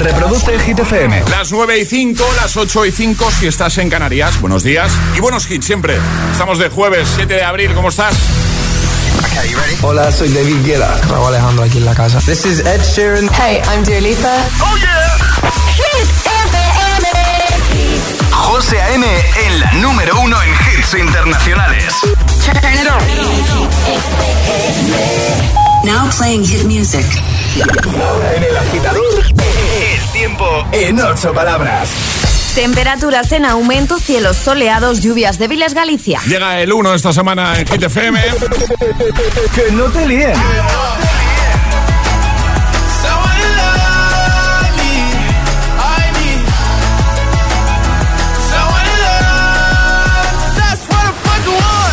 Reproduce el Hit FM. Las 9 y 5, las 8 y 5 si estás en Canarias. Buenos días y buenos hits siempre. Estamos de jueves 7 de abril. ¿Cómo estás? Hola, soy David Guetta. Raúl Alejandro aquí en la casa. This is Ed Sheeran. Hey, I'm Dua Lipa. ¡Oh, yeah! Hit FM. José A.M. en la número uno en hits internacionales. Turn it on. Now playing hit music. Ahora en el agitador, el tiempo en ocho palabras. Temperaturas en aumento, cielos soleados, lluvias débiles Galicia. Llega el 1 esta semana en Hit FM. que no te líen.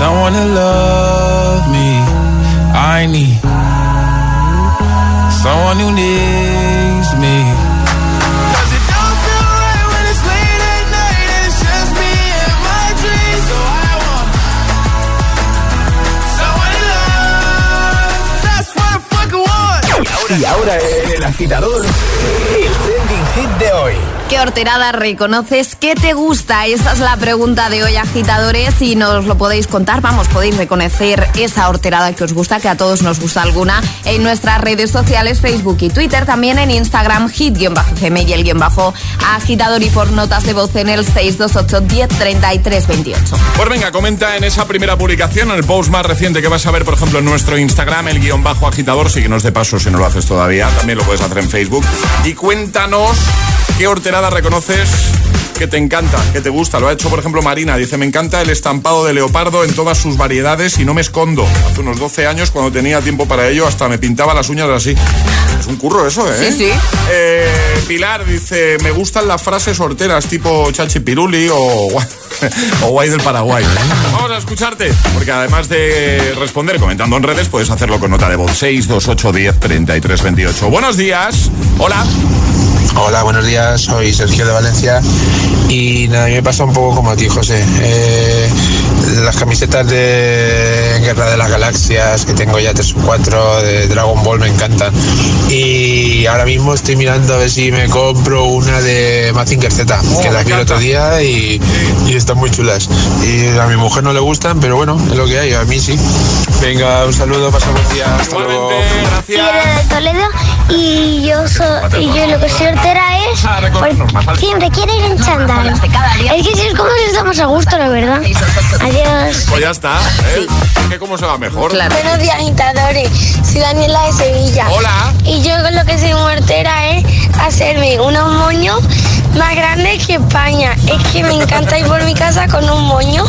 someone to love me. I need someone who needs me. Y ahora el agitador, hit de hoy. ¿Qué horterada reconoces? ¿Qué te gusta? Esa es la pregunta de hoy, agitadores, y nos lo podéis contar. Vamos, podéis reconocer esa horterada que os gusta, que a todos nos gusta alguna, en nuestras redes sociales, Facebook y Twitter, también en Instagram, hit-fm y el guion bajo agitador y por notas de voz en el 628 10 28. Pues venga, comenta en esa primera publicación, en el post más reciente que vas a ver, por ejemplo, en nuestro Instagram, el guion bajo agitador, síguenos de paso si no lo haces todavía, también lo puedes hacer en Facebook, y cuéntanos qué horterada reconoces que te encanta, que te gusta. Lo ha hecho, por ejemplo, Marina. Dice, me encanta el estampado de leopardo en todas sus variedades y no me escondo. Hace unos 12 años, cuando tenía tiempo para ello, hasta me pintaba las uñas así. Es un curro eso, ¿eh? Sí, sí. Eh, Pilar dice, me gustan las frases horteras tipo Piruli o, o guay del Paraguay. Vamos a escucharte, porque además de responder comentando en redes, puedes hacerlo con nota de voz 628 10 33 28. Buenos días. Hola. Hola, buenos días, soy Sergio de Valencia y nada, me pasa un poco como a ti, José. Eh, las camisetas de Guerra de las Galaxias, que tengo ya tres o cuatro, de Dragon Ball, me encantan. Y ahora mismo estoy mirando a ver si me compro una de Mazinger Z, que las vi el otro día y, y están muy chulas. Y a mi mujer no le gustan, pero bueno, es lo que hay, a mí sí. Venga, un saludo, pasa buen día. Hasta luego. Quiero de Toledo y yo, soy, y yo lo que soy hortera es pues, siempre quiero ir en chándal. Es que si es como si estamos a gusto, la verdad. Adiós. Pues ya está. ¿eh? ¿Qué cómo se va mejor? Buenos días, agitadores. Soy Daniela de Sevilla. Hola. Y yo con lo que soy muertera es hacerme unos moños más grandes que España. Es que me encanta ir por mi casa con un moño.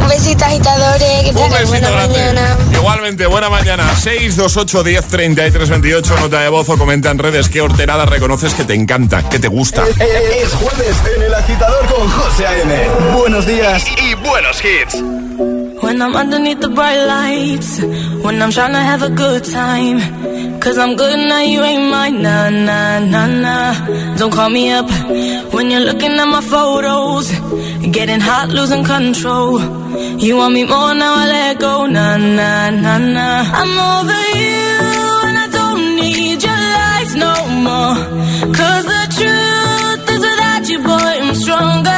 Un besito agitadores, que Un besito buena grande. mañana. Igualmente, buena mañana. 628 10 33 28, nota de voz o comenta en redes qué horterada reconoces que te encanta, que te gusta. Es jueves en el agitador con José A.M. Buenos días y, y buenos hits. When I'm underneath the bright lights, when I'm trying to have a good time. Cause I'm good now, you ain't mine, nah, nah, nah, nah. Don't call me up when you're looking at my photos. Getting hot, losing control. You want me more now, I let go, nah, nah, nah, nah. I'm over you and I don't need your lies no more. Cause the truth is without you, boy, I'm stronger.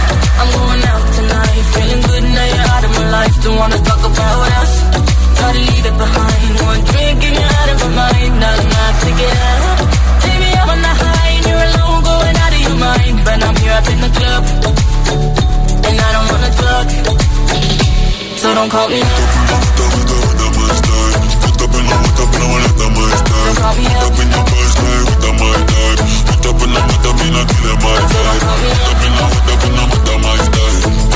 Don't wanna talk about us. Gotta leave it behind. One drink and you're out of my mind. Not enough to get up. Baby, I'm on the high and you're alone, going out of your mind. But I'm here up in the club, and I don't wanna talk. So don't call me Put up. Don't call me up. Don't call me up.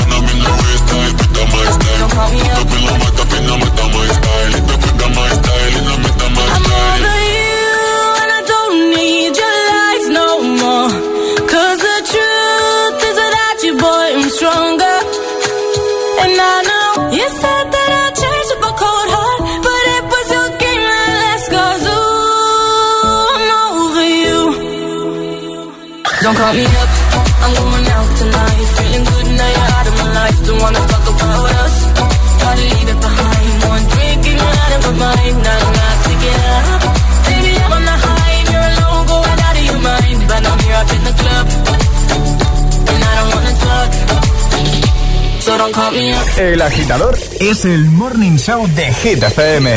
I'm over you and I don't need your lies no the truth is without you, boy, I'm stronger. And I know you said that a cold heart, but it was your game that ooh, I'm over you. Don't call me up, I'm going out tonight. Feeling good now my life. Don't wanna talk about us. Gotta leave it behind. One drink and you're out of my mind. Not enough to get up. Baby, I'm on the high and you're alone, going out of your mind. But I'm here up in the club, and I don't wanna talk. So don't call me up. El agitador es el morning show de Hit FM.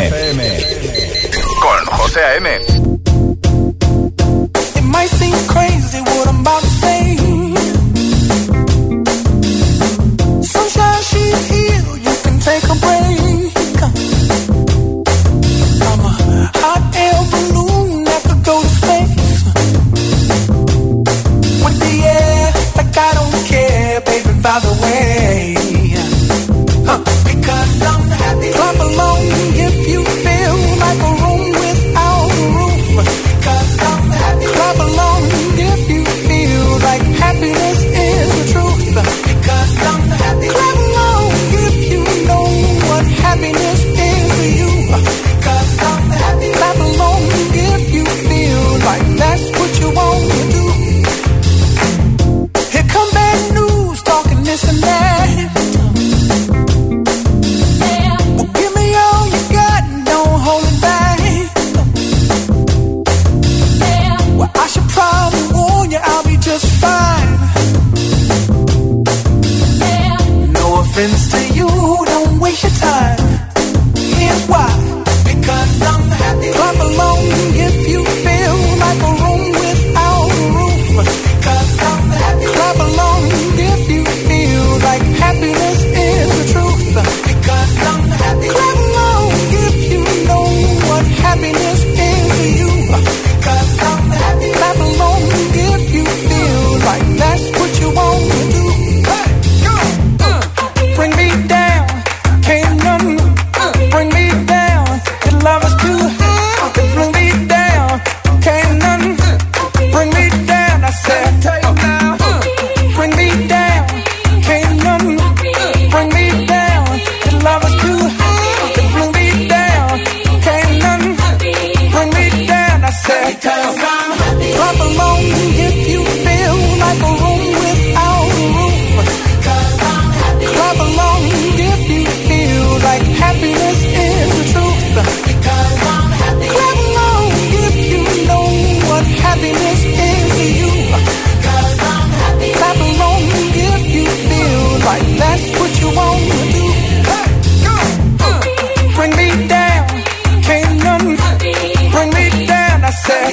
Con José A.M. take a break.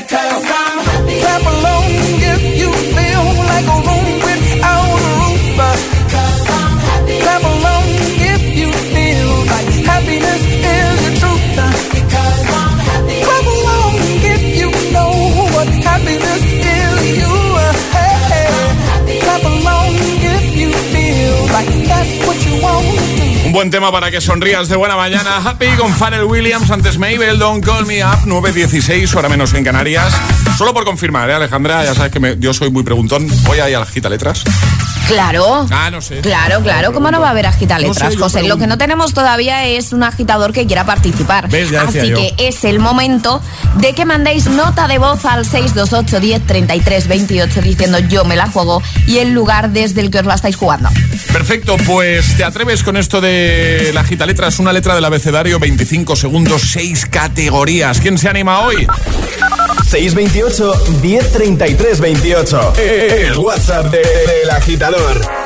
Because I'm happy. Clap along buen tema para que sonrías de buena mañana. Happy con Pharrell Williams, antes Mabel, Don't Call Me Up, 9.16, hora menos en Canarias. Solo por confirmar, ¿eh, Alejandra? Ya sabes que yo soy muy preguntón. Voy ahí a la gita letras. Claro. Ah, no sé. Claro, claro, ¿cómo no va a haber agita letras, No sé, yo José? Lo que no tenemos todavía es un agitador que quiera participar. ¿Ves? Ya decía Así yo. que es el momento de que mandéis nota de voz al 628 10 33 28 diciendo yo me la juego y el lugar desde el que os la estáis jugando. Perfecto, pues te atreves con esto de la gita letras, una letra del abecedario, 25 segundos, 6 categorías. ¿Quién se anima hoy? 628 1033 28. El WhatsApp de- del agitador. It's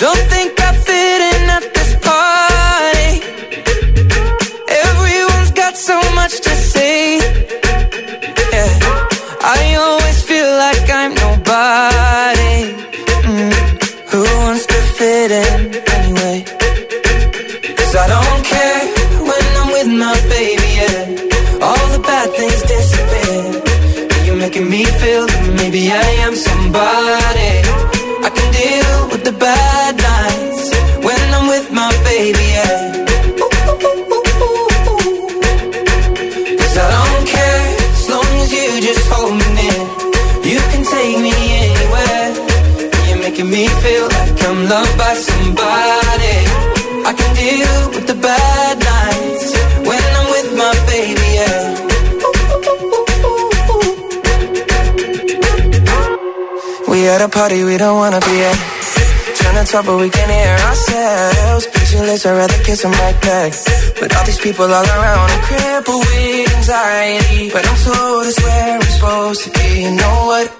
Don't think I at this party. Everyone's got so much to say. Yeah. I always feel like I'm nobody. Mm. Who wants to fit in anyway? I don't care when I'm with my baby. Yeah. All the bad things disappear. You're making me feel maybe I loved by somebody. I can deal with the bad nights when I'm with my baby. Yeah. We at a party we don't wanna be at. Trying to talk but we can hear ourselves. Pictureless, I'd rather kiss them right back. But all these people all around, I'm crippled with anxiety. But I'm told it's where I'm supposed to be. You know what?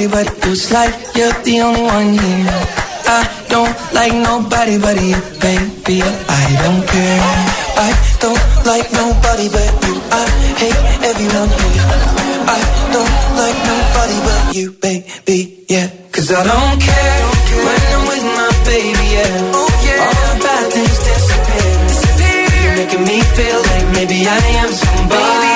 nobody but you. It's like you're the only one here. I don't like nobody but you, baby. I don't care. I don't like nobody but you. I hate everyone here. I don't like nobody but you, baby. Yeah, cause I don't care when I'm with my baby. Yeah, All the bad things disappear. You're making me feel like maybe I am somebody. I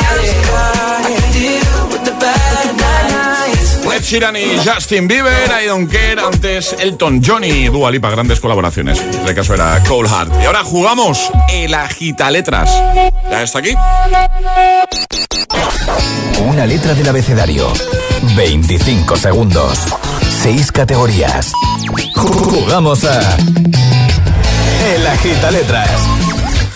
Ed Sheeran y Justin Bieber, I Don't Care, antes Elton John y Dua Lipa, grandes colaboraciones. En este caso era Cold Heart. Y ahora jugamos el agita letras. ¿Ya está aquí? Una letra del abecedario. 25 segundos. 6 categorías. Jugamos a. El agita letras.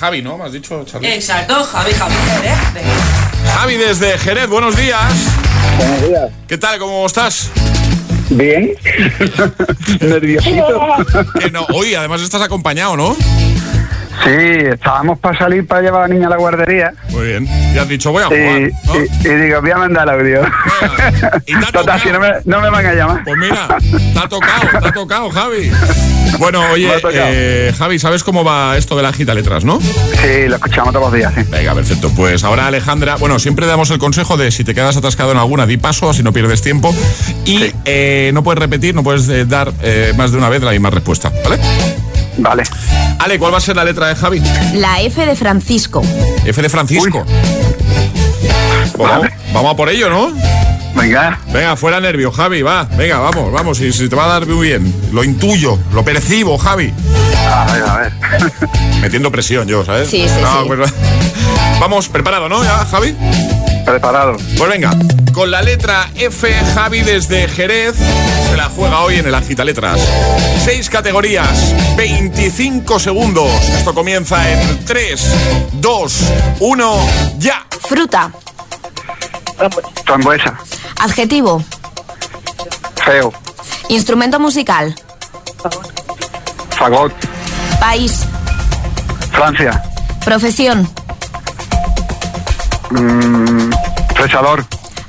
Javi, ¿no? ¿Me has dicho, Charlie? Exacto, Javi, Javi, ¿eh? Javi desde Jerez, buenos días. Buenos días. ¿Qué tal? ¿Cómo estás? Bien. Nerviosito. Que no, hoy además estás acompañado, ¿no? Sí, estábamos para salir para llevar a la niña a la guardería. Muy bien. Y has dicho, voy a Y, jugar. ¿no? y- y digo, voy a mandar el audio. Total, si no me, no me van a llamar. Pues mira, te ha tocado, te ha tocado, Javi. Bueno, oye, eh, Javi, ¿sabes cómo va esto de la gita letras, no? Sí, lo escuchamos todos los días, sí. Venga, perfecto. Pues ahora Alejandra, bueno, siempre damos el consejo de si te quedas atascado en alguna, di paso, así no pierdes tiempo. Y eh, no puedes repetir, no puedes eh, dar eh, más de una vez la misma respuesta, ¿vale? Vale. Ale, ¿cuál va a ser la letra de Javi? La F de Francisco. F de Francisco. Pues vamos, vamos a por ello, ¿no? Venga. Venga, fuera nervio, Javi, va. Venga, vamos, vamos. Y si te va a dar muy bien. Lo intuyo, lo percibo, Javi. A ver, a ver. Metiendo presión yo, ¿sabes? Sí, sí, No, sí. pues- vamos, preparado, ¿no? ¿Ya, Javi? Preparado. Pues venga, con la letra F, Javi desde Jerez se la juega hoy en el Agita Letras. Seis categorías, 25 segundos. Esto comienza en 3, 2, 1, ya. Fruta. Frambuesa. Adjetivo. Feo. Instrumento musical. Fagot. País. Francia. Profesión. Mm, fresador.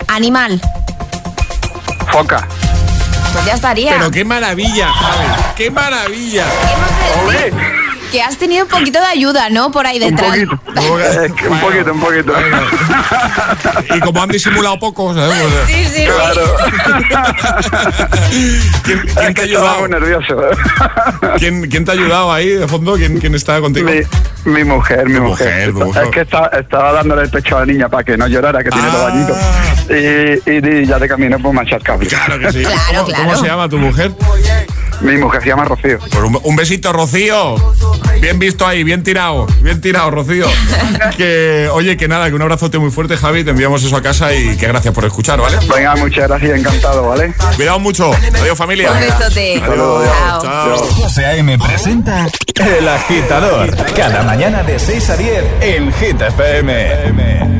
Animal. Foca. Pues ya estaría. Pero qué maravilla, Javi. Qué maravilla. Que has tenido un poquito de ayuda, ¿no? Por ahí detrás. Es que un poquito, un poquito. Y como han disimulado poco, ¿sabes? Pues, Sí, sí, sí. ¿Quién, quién te ha Estaba ayudado? nervioso. ¿Quién, quién te ha ayudado ahí de fondo? ¿Quién, quién está contigo? Mi, mi mujer, mi mujer. Es que estaba, estaba dándole el pecho a la niña para que no llorara, que tiene Ah. dos añitos. Y, y, y ya de camino pues manchar cable. Claro que sí. Claro, ¿Cómo, claro. cómo se llama tu mujer? Mi mujer se llama Rocío. Pues un, besito, Rocío. Bien visto ahí, bien tirado, bien tirado, Rocío. que, oye, que nada, que un abrazote muy fuerte, Javi, te enviamos eso a casa y que gracias por escuchar, ¿vale? Venga, muchas gracias, encantado, ¿vale? Cuidado mucho. Adiós, familia. Un besote. Adiós, Chao. Chao. José A.M. presenta El Agitador. Cada mañana de 6 a 10 en Hit FM.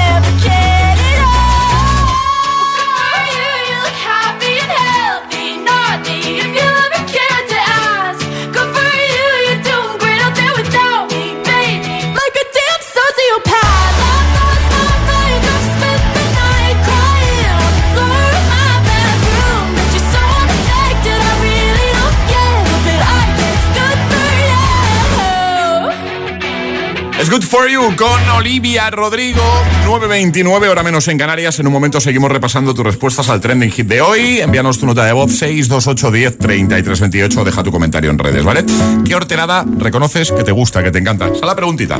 Es Good For You con Olivia Rodrigo. 9.29, hora menos en Canarias. En un momento seguimos repasando tus respuestas al trending hit de hoy. Envíanos tu nota de voz 628 10 33 28. Deja tu comentario en redes, ¿vale? ¿Qué horterada reconoces que te gusta, que te encanta? Esa es la preguntita.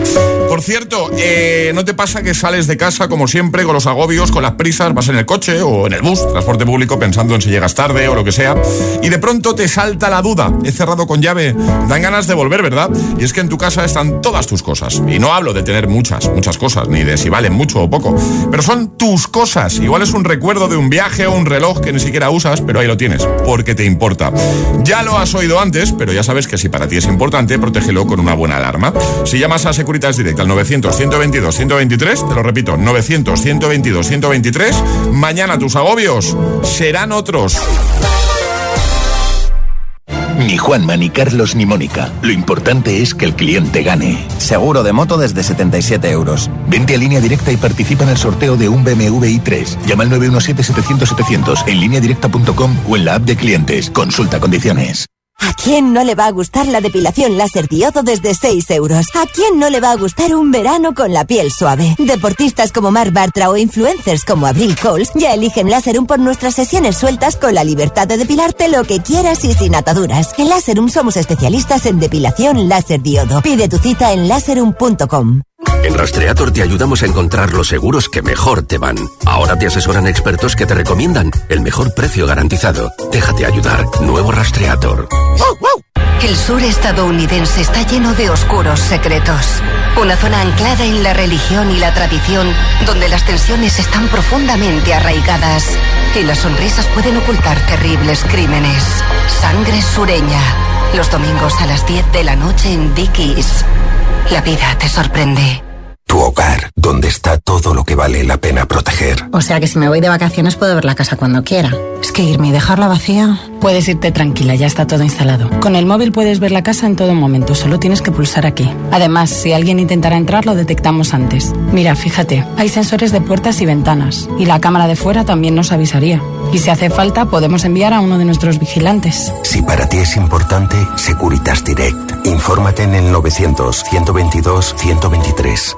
Por cierto, eh, ¿no te pasa que sales de casa como siempre con los agobios, con las prisas, vas en el coche o en el bus, transporte público, pensando en si llegas tarde o lo que sea? Y de pronto te salta la duda. He cerrado con llave. Dan ganas de volver, ¿verdad? Y es que en tu casa están todas tus cosas. Y no hablo de tener muchas, muchas cosas, ni de si valen mucho o poco. Pero son tus cosas. Igual es un recuerdo de un viaje o un reloj que ni siquiera usas, pero ahí lo tienes, porque te importa. Ya lo has oído antes, pero ya sabes que si para ti es importante, protégelo con una buena alarma. Si llamas a Securitas Direct al 900-122-123, te lo repito, 900-122-123, mañana tus agobios serán otros. Ni Juanma, ni Carlos, ni Mónica. Lo importante es que el cliente gane. Seguro de moto desde 77 euros. Vente a línea directa y participa en el sorteo de un BMW i3. Llama al 917-700-700 en lineadirecta.com o en la app de clientes. Consulta condiciones. ¿A quién no le va a gustar la depilación láser diodo desde 6 euros? ¿A quién no le va a gustar un verano con la piel suave? Deportistas como Marc Bartra o influencers como Abril Coles ya eligen Láserum por nuestras sesiones sueltas con la libertad de depilarte lo que quieras y sin ataduras. En Láserum somos especialistas en depilación láser diodo. Pide tu cita en láserum.com. En Rastreator te ayudamos a encontrar los seguros que mejor te van. Ahora te asesoran expertos que te recomiendan el mejor precio garantizado. Déjate ayudar. Nuevo Rastreator. El sur estadounidense está lleno de oscuros secretos. Una zona anclada en la religión y la tradición, donde las tensiones están profundamente arraigadas y las sonrisas pueden ocultar terribles crímenes. Sangre sureña. Los domingos a las 10 de la noche en Dickies. La vida te sorprende. Hogar, donde está todo lo que vale la pena proteger. O sea que si me voy de vacaciones puedo ver la casa cuando quiera. Es que irme y dejarla vacía. Puedes irte tranquila, ya está todo instalado. Con el móvil puedes ver la casa en todo momento, solo tienes que pulsar aquí. Además, si alguien intentara entrar, lo detectamos antes. Mira, fíjate, hay sensores de puertas y ventanas, y la cámara de fuera también nos avisaría. Y si hace falta, podemos enviar a uno de nuestros vigilantes. Si para ti es importante, Securitas Direct. Infórmate en el 900 122 123.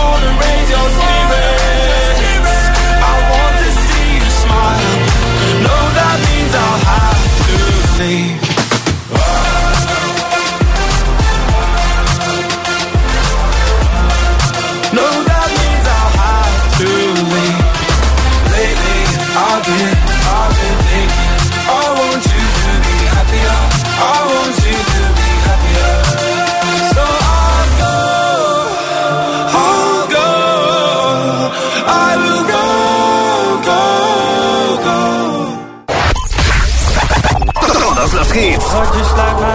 sleep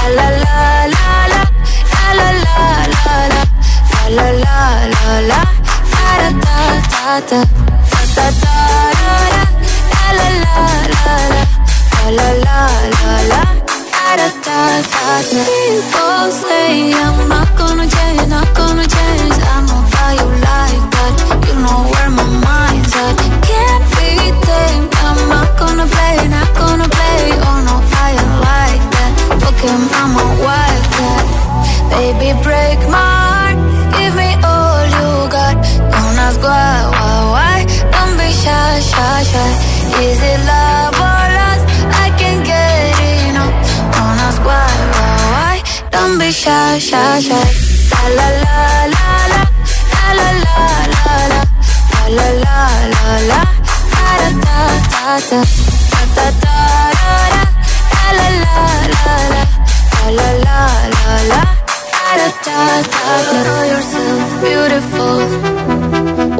La la la la la la la la la la la la la da da da da da da da la la la la la la la la da da da People say I'm not gonna change, not gonna change. I know how you like that. You know where my mind's at. Can't be tamed. I'm not gonna play, not gonna play. Oh no, I Looking, I'm a wildcat. Baby, break my heart. Give me all you got. Don't ask why, why, why. Be shy, shy, shy. Is it love or lust? I can't get enough. Don't ask why, why. Don't be shy, shy, shy. La la la la la la la la la la la la la la la la la la la la la la la la la la la. You're beautiful.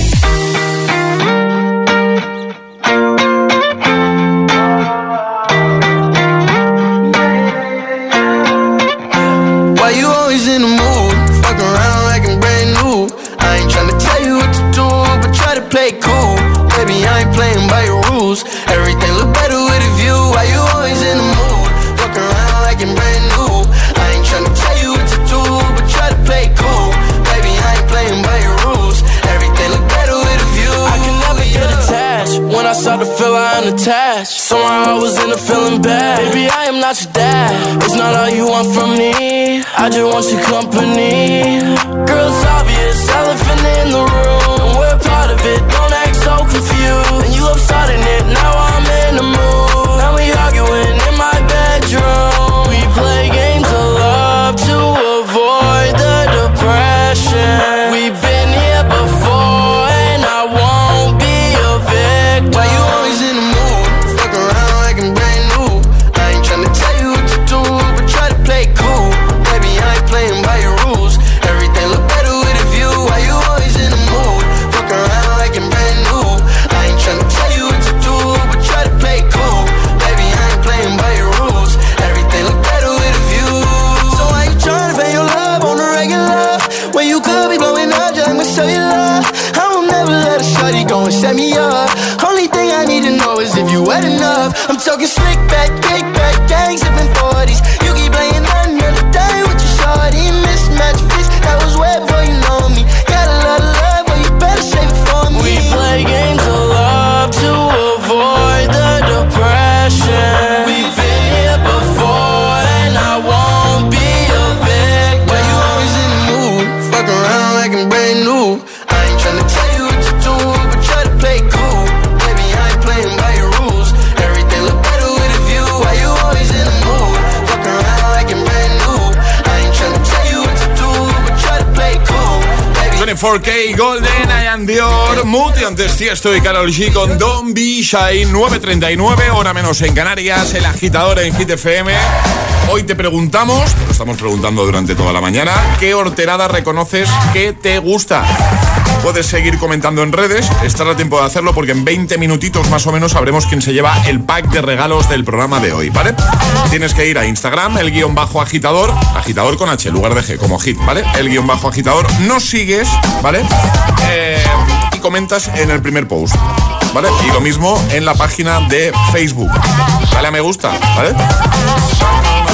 Your dad. It's not all you want from me. I just want your company. Antes Tiesto y Carol G con Don't Be Shy 9.39, hora menos en Canarias, el agitador en Hit FM. Hoy te preguntamos, lo estamos preguntando durante toda la mañana, ¿qué horterada reconoces que te gusta? Puedes seguir comentando en redes, estará a tiempo de hacerlo porque en 20 minutitos más o menos sabremos quién se lleva el pack de regalos del programa de hoy, ¿vale? Tienes que ir a Instagram, el guion bajo agitador, agitador con H, lugar de G, como hit, ¿vale? El guion bajo agitador, nos sigues, ¿vale? Eh, comentas en el primer post, ¿vale? Y lo mismo en la página de Facebook. Dale a me gusta, ¿vale?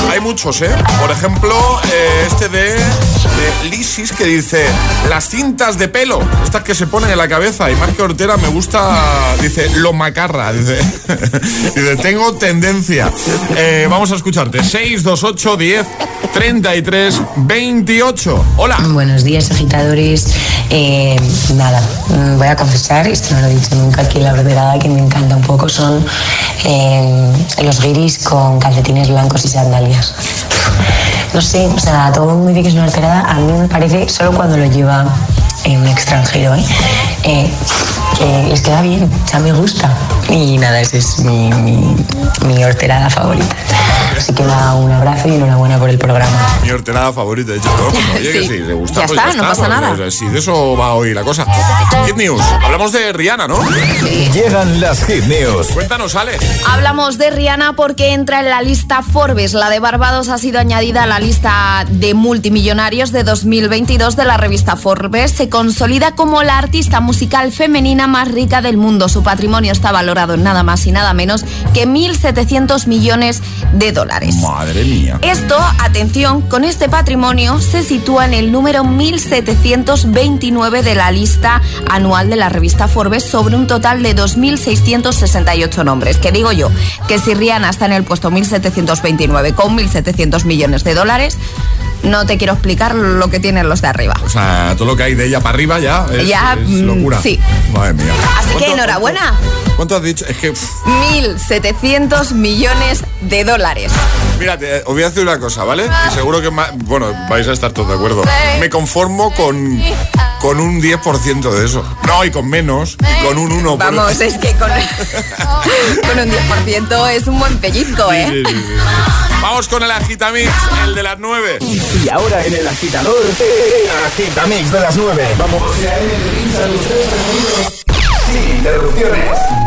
Hay muchos, ¿eh? Por ejemplo, eh, este de, de Lisis que dice las cintas de pelo, estas que se ponen en la cabeza. Y más que Ortera me gusta, dice, lo macarra. Dice, dice tengo tendencia. Eh, vamos a escucharte. 628 10 33 28. Hola. Buenos días, agitadores. Eh, nada, mm, voy a confesar, esto no lo he dicho nunca aquí en la brevedad, que me encanta un poco, son eh, los guiris con calcetines blancos y sandalias. No sé, o sea, todo el mundo dice que es una alterada, parece solo cuando lo lleva eh, un extranjero, ¿eh? Eh, que les queda bien, o sea, me gusta. Y nada, esa es mi, mi, mi horterada favorita. Así que nada, un abrazo y enhorabuena por el programa. Mi horterada favorita, de hecho. Cuando oye que Sí. sí, le gusta, Ya pues está, no pasa pues, nada. pues, sí, de eso va hoy la cosa. Hit News. Hablamos de Rihanna, ¿no? Llegan las Hit News. Cuéntanos, Ale. Hablamos de Rihanna porque entra en la lista Forbes. La de Barbados ha sido añadida a la lista de multimillonarios de 2022 de la revista Forbes. Se consolida como la artista musical femenina más rica del mundo. Su patrimonio está valorado en nada más y nada menos que 1.700 millones de dólares. Madre mía. Esto, atención, con este patrimonio se sitúa en el número 1729 de la lista anual de la revista Forbes sobre un total de 2.668 nombres. Que digo yo, que si Rihanna está en el puesto 1729 con 1.700 millones de dólares, no te quiero explicar lo que tienen los de arriba. O sea, todo lo que hay de ella para arriba ya es, Ya, es mm, locura. sí. Madre mía. Así que ¿Cuánto- enhorabuena. ¿Cuánto has dicho? Es que, pff, 1.700 millones de dólares. mírate, os voy a decir una cosa, ¿vale? Y seguro que, bueno, vais a estar todos de acuerdo. Me conformo con, con un 10% de eso. No, y con menos, y con un 1%. Vamos, es que con, con, un 10% es un buen pellizco, ¿eh? Sí, sí, sí. Vamos con el agitamix, el de las 9. Y ahora en el agitador, el agitamix de las 9. Vamos. Sin interrupciones.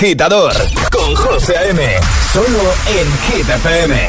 agitador con José A.M. Solo en Hit FM.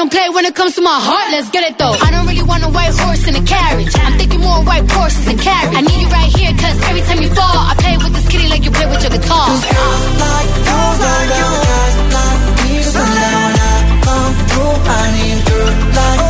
Don't play when it comes to my heart, let's get it though. I don't really want a white horse in a carriage. I'm thinking more white horses and carriage. I need you right here, cause every time you fall, I play with this kitty like you play with your guitar. Cause girls like you, like you, guys like me. So now when I come through, I need girl like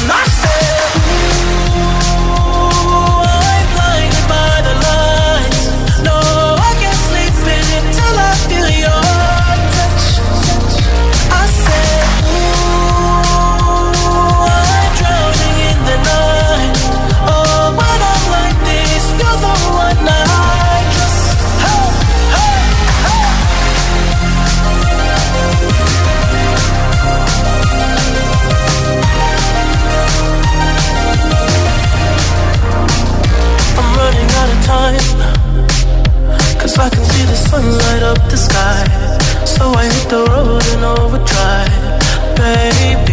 sky. So I hit the road in overdrive, baby.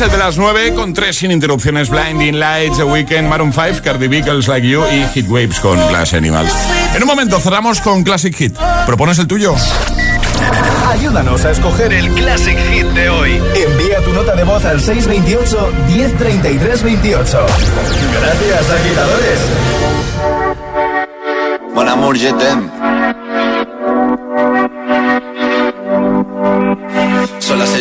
El de las 9, con tres sin interrupciones: Blinding Lights, The Weeknd, Maroon 5, Cardi B, Girls Like You y Hit Waves con Glass Animals. En un momento cerramos con Classic Hit. ¿Propones el tuyo? Ayúdanos a escoger el Classic Hit de hoy. Envía tu nota de voz al 628 1033 28. Gracias, agitadores. Mon amour,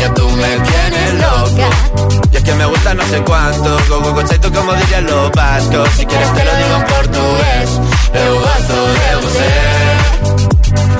Niña, tú me tienes loca. Y es que me gusta no sé cuánto, go, go, go, como dirían los vascos. Si quieres te lo digo en portugués, eu gosto de você.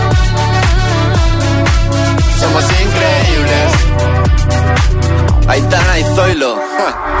somos increíbles. Aitana y Zoilo. Son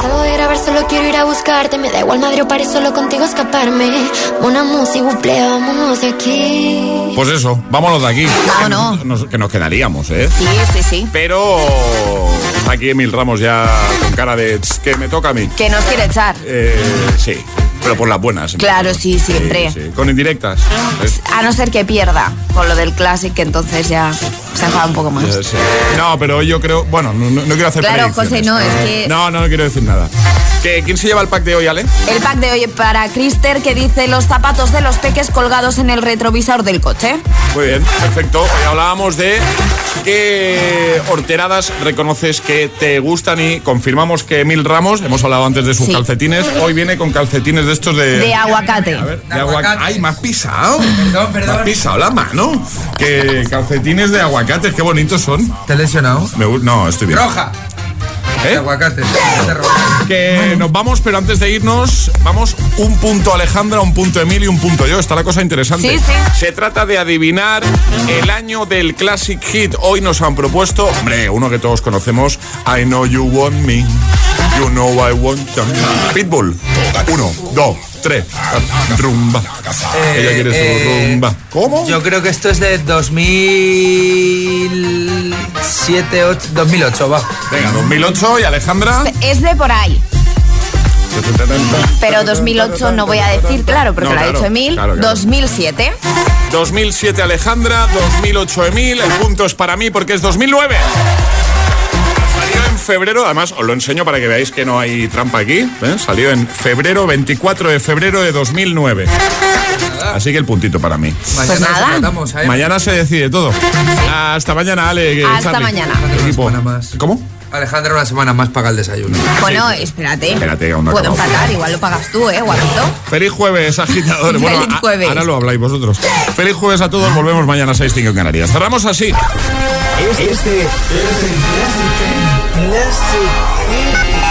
Salgo de grabar, solo quiero ir a buscarte. Me da igual Madrid o París, solo contigo escaparme. Una música, buple, vámonos de aquí. Pues eso, vámonos de aquí. Vámonos. Nos- que nos quedaríamos, ¿eh? Sí, sí, sí. Pero está aquí Emil Ramos ya con cara de "Tss, que me toca a mí. Que nos quiere echar. Eh, sí, pero por las buenas. Claro, sí, siempre. Sí, Con indirectas. ¿ves? A no ser que pierda con lo del Classic, que entonces ya se enfada un poco más. Eh, sí. No, pero yo creo. Bueno, no, quiero hacer Claro. José, no, es que- No, no, no quiero decir nada. ¿Qué- ¿Quién se lleva el pack de hoy, Ale? El pack de hoy para Crister que dice los zapatos de los peques colgados en el retrovisor del coche. Muy bien, perfecto. Hoy hablábamos de qué horteradas reconoces que te gustan y confirmamos que Emil Ramos, hemos hablado antes de sus Sí. calcetines, hoy viene con calcetines de estos de... De aguacate. A ver, de aguacate. Ay, has pisado. Perdón, perdón. Has pisado la mano. Que calcetines de aguacates, qué bonitos son. ¿Te he lesionado? Me no, estoy bien. Roja. ¿Eh? Aguacate. Que nos vamos, pero antes de irnos, vamos un punto Alejandra, un punto Emilio y un punto yo. Está la cosa interesante. Sí, sí. Se trata de adivinar el año del Classic Hit. Hoy nos han propuesto, hombre, uno que todos conocemos, I Know You Want Me, You Know I Want You. Pitbull. Uno, dos, tres. Rumba. Ella quiere su eh, rumba. ¿Cómo? Yo creo que esto es de 2007, 8, 2008, va. Venga, 2008 y Alejandra. Es de por ahí. Pero 2008 no voy a decir, claro, porque No, lo ha claro, dicho Emil. claro, claro. 2007. 2007 Alejandra, 2008 Emil, el punto es para mí porque es 2009. Salió en febrero, además os lo enseño para que veáis que no hay trampa aquí. ¿eh? Salió en febrero, 24 de febrero de 2009. Así que el puntito para mí. Mañana nada. tratamos, ¿eh? Mañana se decide todo. Hasta mañana, Ale. que- Hasta Charlie. mañana. Equipo. ¿Cómo? Alejandra, una semana más paga el desayuno. Bueno, espérate. Espérate, que aún no Puedo acabamos. empatar, igual lo pagas tú, ¿eh, guapito? Feliz jueves, agitadores. Bueno, Feliz a- jueves. ahora lo habláis vosotros. Feliz jueves a todos. Volvemos mañana a 6.05 en Canarias. Cerramos así. Este es el Classic,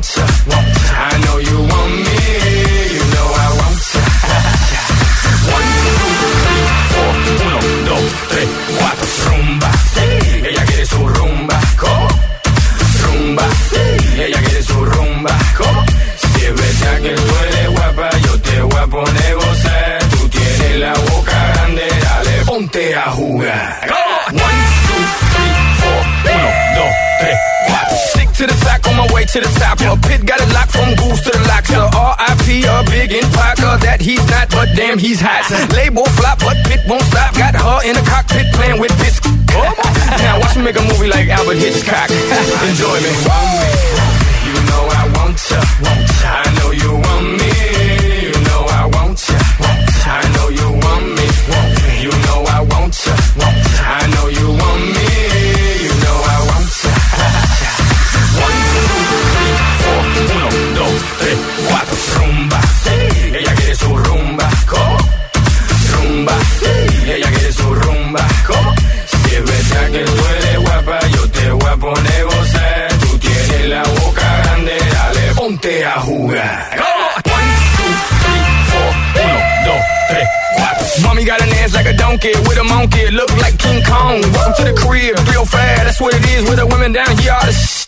I know you want me, you know I want ya. One, two, three, four, uno, dos, tres, cuatro, rumba. Sí. Ella quiere su rumba, ¿cómo? Rumba, sí. ella quiere su rumba, ¿cómo? Si es verdad que tú eres guapa, yo te voy a poner gozar. Tú tienes la boca grande, dale, ponte a jugar. One, two, three, four, uno, dos, tres. To the track on my way to the top. A pit got it locked from goose to the locks. So R.I.P. a big in Parker that he's not, but damn he's hot. Label flop, but pit won't stop. Got her in the cockpit playing with bits. now watch me make a movie like Albert Hitchcock. Enjoy me. You know I want ya. I know you want me. Rumba. Ella quiere su rumba. ¿Cómo? Si es verdad que tú eres guapa, yo te voy a poner. Tú tienes la boca grande, dale, ponte a jugar. One, two, three, four. Uno, dos, tres, cuatro. Mommy got an ass like a donkey with a monkey, look like King Kong. Welcome to the crib, real fast. That's what it is with the women down here. All the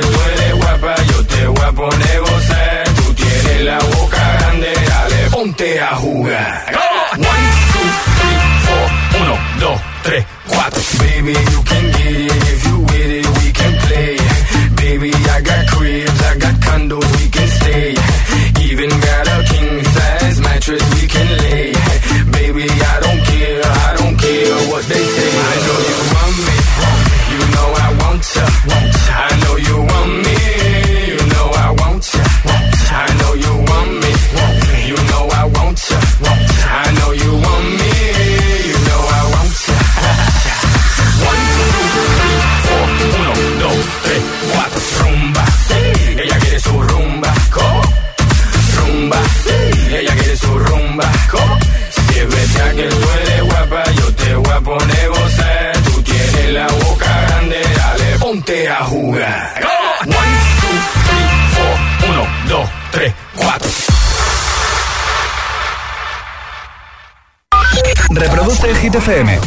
Tú eres guapa, yo te voy a poner gozar. Tú tienes la boca grande, dale, ponte a jugar. One, two, three, four, uno, dos, tres, cuatro. Baby, you can get it if you with it, we can play. Baby, I got cribs, I got condos, jugar. One, two, three, four, uno, dos, tres, cuatro. Reproduce el Hit FM.